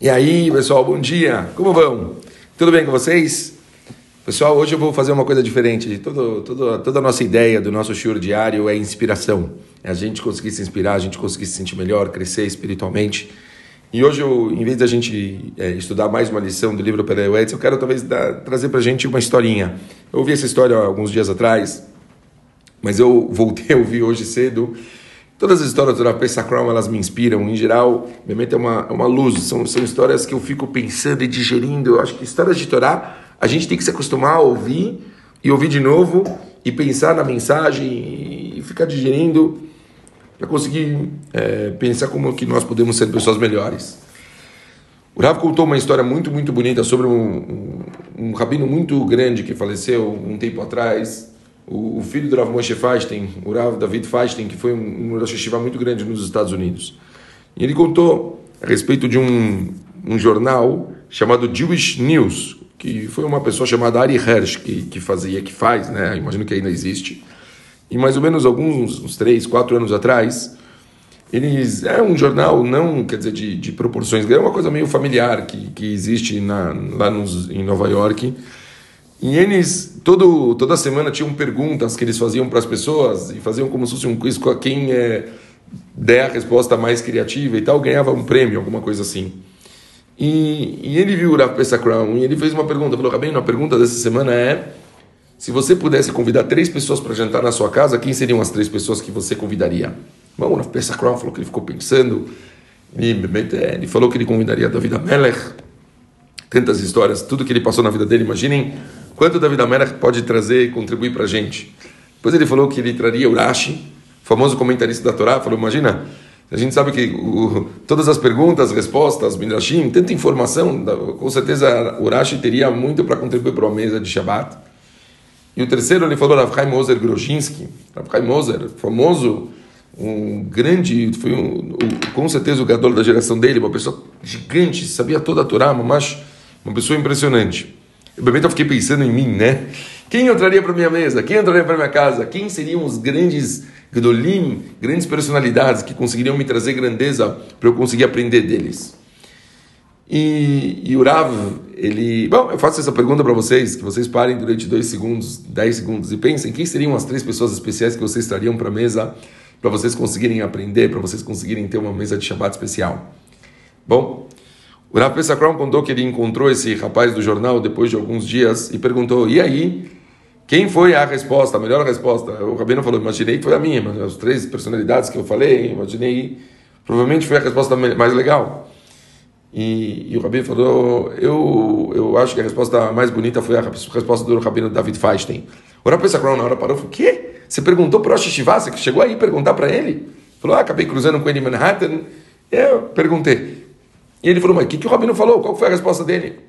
E aí, pessoal, bom dia. Como vão? Tudo bem com vocês? Pessoal, hoje eu vou fazer uma coisa diferente. Todo, todo, toda a nossa ideia do nosso shiur diário é inspiração. É a gente conseguir se inspirar, a gente conseguir se sentir melhor, crescer espiritualmente. E hoje, eu, em vez da gente é, estudar mais uma lição do livro Pereuetz, eu quero talvez dar, trazer para a gente uma historinha. Eu ouvi essa história alguns dias atrás, mas eu voltei a ouvir hoje cedo Todas as histórias do Rav Pesach elas me inspiram. Em geral, realmente é uma, é uma luz. São, são histórias que eu fico pensando e digerindo. Eu acho que histórias de Torá, a gente tem que se acostumar a ouvir e ouvir de novo e pensar na mensagem e ficar digerindo para conseguir é, pensar como que nós podemos ser pessoas melhores. O Rav contou uma história muito, muito bonita sobre um, um, um rabino muito grande que faleceu um tempo atrás, o, filho do Rav Moshe Feinstein, o Rav David Feinstein, que foi um, um Rosh muito grande nos Estados Unidos. E ele contou a respeito de um, um jornal chamado Jewish News, que foi uma pessoa chamada Ari Hersh que, que fazia, que faz, né? Imagino que ainda existe. E mais ou menos alguns, uns três, quatro anos atrás, eles é um jornal não quer dizer de, de proporções, é uma coisa meio familiar que, que existe na, lá nos, em Nova York e eles, todo, toda semana, tinham perguntas que eles faziam para as pessoas e faziam como se fosse um quiz com quem é, der a resposta mais criativa e tal, ganhava um prêmio, alguma coisa assim. E, e ele viu o Rav Crown e ele fez uma pergunta, falou, Rabino, a pergunta dessa semana é se você pudesse convidar três pessoas para jantar na sua casa, quem seriam as três pessoas que você convidaria? Bom, o Rav Crown falou que ele ficou pensando, ele, ele falou que ele convidaria David Amelech, tantas histórias, tudo que ele passou na vida dele, imaginem Quanto David Amelech pode trazer e contribuir para a gente? Depois ele falou que ele traria Urashi, famoso comentarista da Torá, falou, imagina, a gente sabe que o, todas as perguntas, respostas, Midrashim, tanta informação, com certeza Urashi teria muito para contribuir para uma mesa de Shabbat. E o terceiro, ele falou Rav Moser Groshinsky, Rav Moser, famoso, um grande, foi um, com certeza o gadol da geração dele, uma pessoa gigante, sabia toda a Torá, mas uma pessoa impressionante. Eu eu fiquei pensando em mim, né? Quem eu traria para minha mesa? Quem eu traria para minha casa? Quem seriam os grandes Gdolim, grandes personalidades que conseguiriam me trazer grandeza para eu conseguir aprender deles? E, e o Rav, ele. Bom, eu faço essa pergunta para vocês, que vocês parem durante dois segundos, dez segundos e pensem quem seriam as três pessoas especiais que vocês trariam para a mesa para vocês conseguirem aprender, para vocês conseguirem ter uma mesa de Shabbat especial. Bom, o Rav Pesachron contou que ele encontrou esse rapaz do jornal depois de alguns dias e perguntou: e aí? Quem foi a resposta, a melhor resposta? O Rabino falou: imaginei que foi a minha, mas as três personalidades que eu falei, imaginei, provavelmente foi a resposta mais legal. E, e o Rabino falou: eu, eu acho que a resposta mais bonita foi a resposta do Rabino David Feinstein. O Rav Pesachron na hora parou e falou: quê? Você perguntou para o Rosh Você chegou aí perguntar para ele? Falou: ah, acabei cruzando com ele em Manhattan. Eu perguntei. E ele falou, mas o que, que o Rabino falou? Qual foi a resposta dele?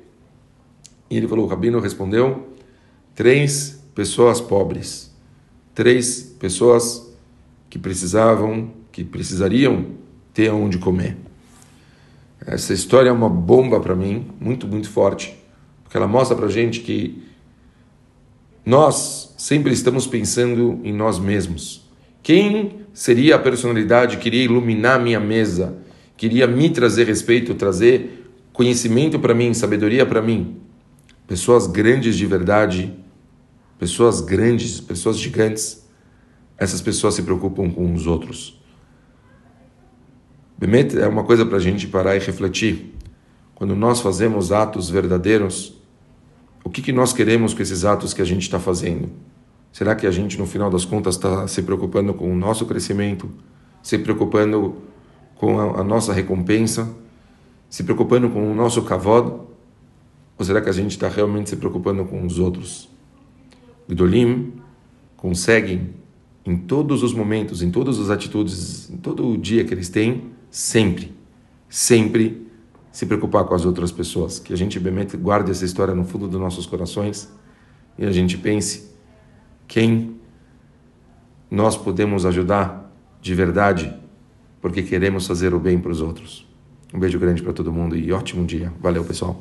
E ele falou, o Rabino respondeu, três pessoas pobres, três pessoas que precisavam, que precisariam ter onde comer. Essa história é uma bomba para mim, muito, muito forte, porque ela mostra para gente que nós sempre estamos pensando em nós mesmos. Quem seria a personalidade que iria iluminar minha mesa? Queria me trazer respeito, trazer conhecimento para mim, sabedoria para mim. Pessoas grandes de verdade, pessoas grandes, pessoas gigantes, essas pessoas se preocupam com os outros. Bemet é uma coisa para a gente parar e refletir. Quando nós fazemos atos verdadeiros, o que, que nós queremos com esses atos que a gente está fazendo? Será que a gente, no final das contas, está se preocupando com o nosso crescimento, se preocupando com a, a nossa recompensa, se preocupando com o nosso kavod, ou será que a gente está realmente se preocupando com os outros? Gdolim conseguem, em todos os momentos, em todas as atitudes, em todo o dia que eles têm, sempre, sempre se preocupar com as outras pessoas. Que a gente guarde essa história no fundo dos nossos corações e a gente pense quem nós podemos ajudar de verdade porque queremos fazer o bem para os outros. Um beijo grande para todo mundo e ótimo dia. Valeu, pessoal.